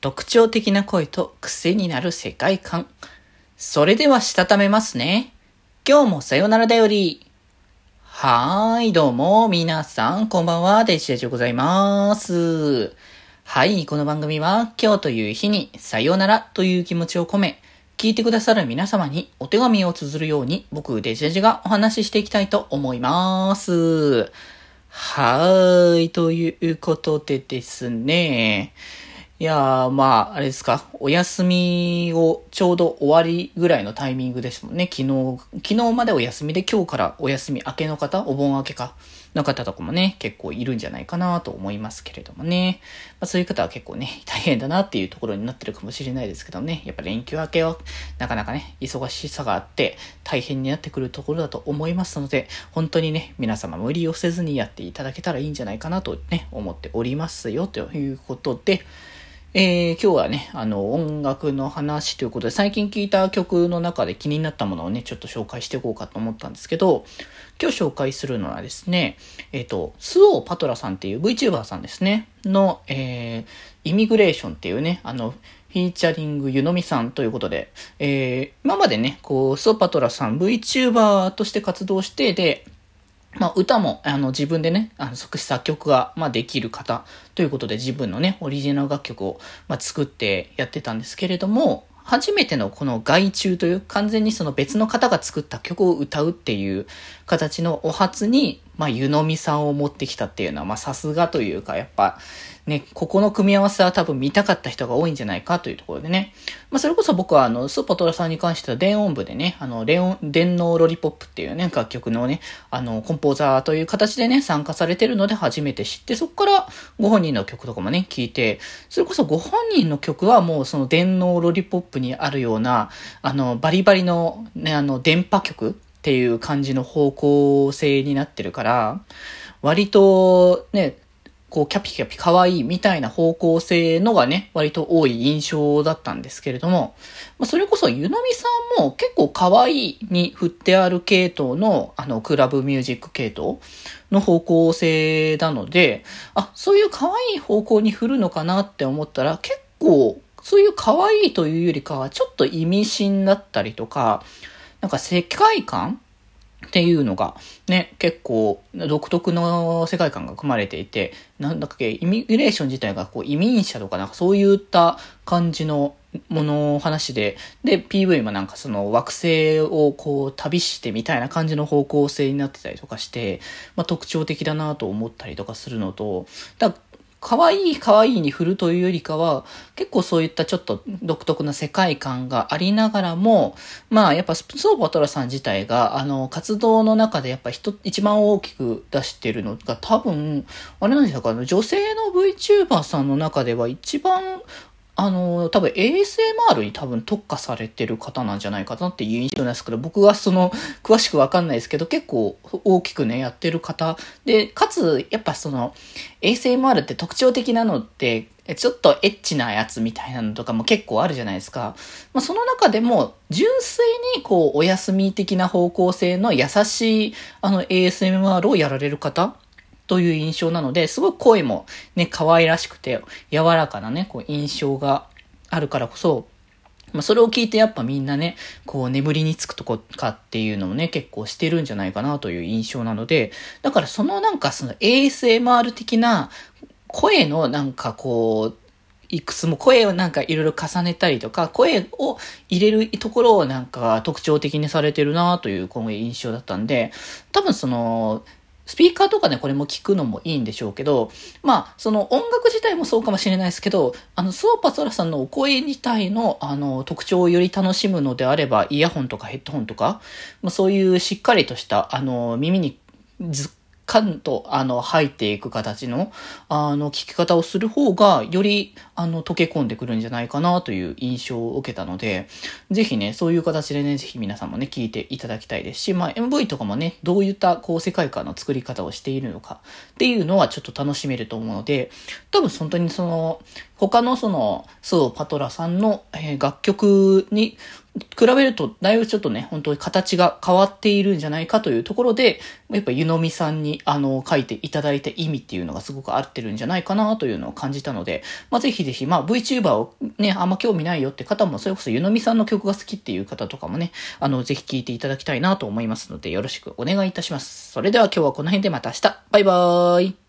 特徴的な声と癖になる世界観。それではしたためますね。今日もさよならだより。はーい、どうも、皆さん、こんばんは、デジェジでございます。はい、この番組は、今日という日に、さよならという気持ちを込め、聞いてくださる皆様にお手紙を綴るように、僕、デジェジがお話ししていきたいと思います。はーい、ということでですね、いやー、まあ、あれですか、お休みをちょうど終わりぐらいのタイミングですもんね。昨日、昨日までお休みで今日からお休み明けの方、お盆明けか、の方とかもね、結構いるんじゃないかなと思いますけれどもね。まあ、そういう方は結構ね、大変だなっていうところになってるかもしれないですけどね。やっぱ連休明けは、なかなかね、忙しさがあって大変になってくるところだと思いますので、本当にね、皆様無理をせずにやっていただけたらいいんじゃないかなとね、思っておりますよ、ということで、えー、今日はね、あの、音楽の話ということで、最近聴いた曲の中で気になったものをね、ちょっと紹介していこうかと思ったんですけど、今日紹介するのはですね、えっ、ー、と、スオーパトラさんっていう VTuber さんですね、の、えー、イミグレーションっていうね、あの、フィーチャリング湯飲みさんということで、えー、今までね、こう、スオパトラさん VTuber として活動して、で、まあ、歌も、あの、自分でね、あの、作詞作曲が、まあ、できる方ということで、自分のね、オリジナル楽曲を、まあ、作ってやってたんですけれども、初めてのこの外注という完全にその別の方が作った曲を歌うっていう形のお初に、まあ、湯飲みさんを持ってきたっていうのは、まあ、さすがというか、やっぱ、ね、ここの組み合わせは多分見たかった人が多いんじゃないかというところでね。まあ、それこそ僕はあの、スーパートラさんに関しては電音部でね、あの、レオン、電脳ロリポップっていうね、楽曲のね、あの、コンポーザーという形でね、参加されてるので初めて知って、そこからご本人の曲とかもね、聞いて、それこそご本人の曲はもうその電脳ロリポップにあるような、あの、バリバリのね、あの、電波曲っていう感じの方向性になってるから、割とね、こう、キャピキャピ可愛いみたいな方向性のがね、割と多い印象だったんですけれども、まあ、それこそ、ゆのみさんも結構可愛いに振ってある系統の、あの、クラブミュージック系統の方向性なので、あ、そういう可愛い方向に振るのかなって思ったら、結構、そういう可愛いというよりかは、ちょっと意味深だったりとか、なんか世界観っていうのがね、結構独特の世界観が組まれていて、なんだっけ、イミグレーション自体がこう移民者とかなんかそういった感じのもの話で、で、PV もなんかその惑星をこう旅してみたいな感じの方向性になってたりとかして、まあ特徴的だなと思ったりとかするのと、だ可愛い可愛いに振るというよりかは、結構そういったちょっと独特な世界観がありながらも、まあやっぱスーバトラさん自体が、あの、活動の中でやっぱ人、一番大きく出してるのが多分、あれなんですか、あの女性の VTuber さんの中では一番あの、多分 ASMR に多分特化されてる方なんじゃないかなっていう印象なんですけど、僕はその、詳しくわかんないですけど、結構大きくね、やってる方で、かつ、やっぱその、ASMR って特徴的なのって、ちょっとエッチなやつみたいなのとかも結構あるじゃないですか。まあ、その中でも、純粋にこう、お休み的な方向性の優しい、あの、ASMR をやられる方という印象なので、すごい声もね、可愛らしくて柔らかなね、こう印象があるからこそ、まあ、それを聞いてやっぱみんなね、こう眠りにつくとこかっていうのをね、結構してるんじゃないかなという印象なので、だからそのなんかその ASMR 的な声のなんかこう、いくつも声をなんかいろいろ重ねたりとか、声を入れるところをなんか特徴的にされてるなというこの印象だったんで、多分その、スピーカーとかね、これも聞くのもいいんでしょうけど、まあ、その音楽自体もそうかもしれないですけど、あの、スオーパソラさんのお声自体の、あの、特徴をより楽しむのであれば、イヤホンとかヘッドホンとか、まあ、そういうしっかりとした、あの、耳にずっカンと、あの、入っていく形の、あの、聞き方をする方が、より、あの、溶け込んでくるんじゃないかなという印象を受けたので、ぜひね、そういう形でね、ぜひ皆さんもね、聞いていただきたいですし、まあ、MV とかもね、どういった、こう、世界観の作り方をしているのかっていうのはちょっと楽しめると思うので、多分本当にその、他のその、スオパトラさんの、えー、楽曲に比べると、だいぶちょっとね、本当に形が変わっているんじゃないかというところで、やっぱ湯飲みさんに、あの、書いていただいた意味っていうのがすごく合ってるんじゃないかなというのを感じたので、まあ、ぜひぜひ、まあ、VTuber をね、あんま興味ないよって方も、それこそ湯飲みさんの曲が好きっていう方とかもね、あの、ぜひ聴いていただきたいなと思いますので、よろしくお願いいたします。それでは今日はこの辺でまた明日。バイバーイ。